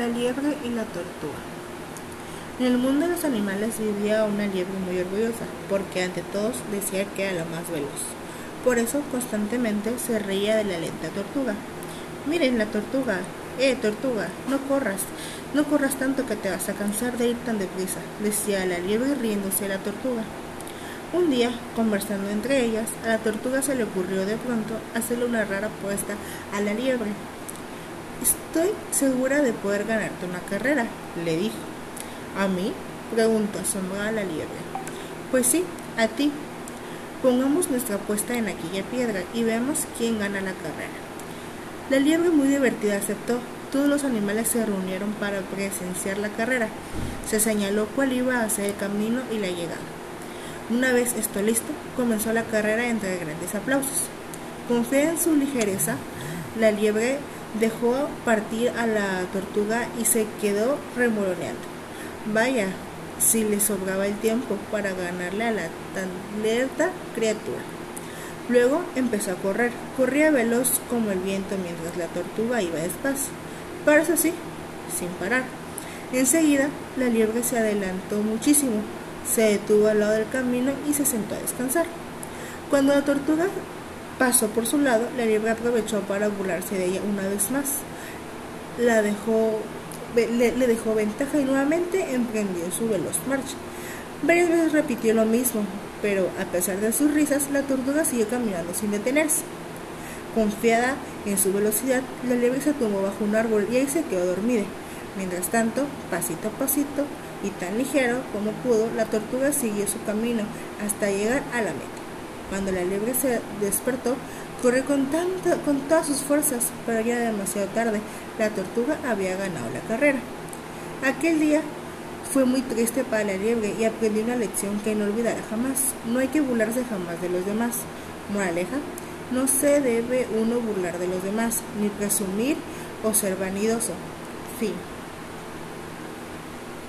La liebre y la tortuga. En el mundo de los animales vivía una liebre muy orgullosa, porque ante todos decía que era la más veloz. Por eso constantemente se reía de la lenta tortuga. Miren la tortuga, eh, tortuga, no corras, no corras tanto que te vas a cansar de ir tan deprisa, decía la liebre riéndose la tortuga. Un día, conversando entre ellas, a la tortuga se le ocurrió de pronto hacerle una rara apuesta a la liebre. Estoy segura de poder ganarte una carrera, le dijo. ¿A mí? preguntó asombrada la liebre. Pues sí, a ti. Pongamos nuestra apuesta en aquella piedra y veamos quién gana la carrera. La liebre muy divertida aceptó. Todos los animales se reunieron para presenciar la carrera. Se señaló cuál iba a ser el camino y la llegada. Una vez esto listo, comenzó la carrera entre grandes aplausos. Confiada en su ligereza, la liebre dejó partir a la tortuga y se quedó remoloneando. Vaya, si le sobraba el tiempo para ganarle a la tan lerda criatura. Luego empezó a correr. Corría veloz como el viento mientras la tortuga iba despacio. Pero eso sí, sin parar. Enseguida, la liebre se adelantó muchísimo. Se detuvo al lado del camino y se sentó a descansar. Cuando la tortuga pasó por su lado, la liebre aprovechó para burlarse de ella una vez más. La dejó le, le, dejó ventaja y nuevamente emprendió su veloz marcha. Varias veces repitió lo mismo, pero a pesar de sus risas, la tortuga siguió caminando sin detenerse. Confiada en su velocidad, la liebre se tumbó bajo un árbol y ahí se quedó dormida. Mientras tanto, pasito a pasito y tan ligero como pudo, la tortuga siguió su camino hasta llegar a la meta. Cuando la liebre se despertó, corrió con, con todas sus fuerzas, pero ya era demasiado tarde. La tortuga había ganado la carrera. Aquel día fue muy triste para la liebre y aprendió una lección que no olvidará jamás. No hay que burlarse jamás de los demás. Moraleja, no se debe uno burlar de los demás, ni presumir o ser vanidoso. Fin.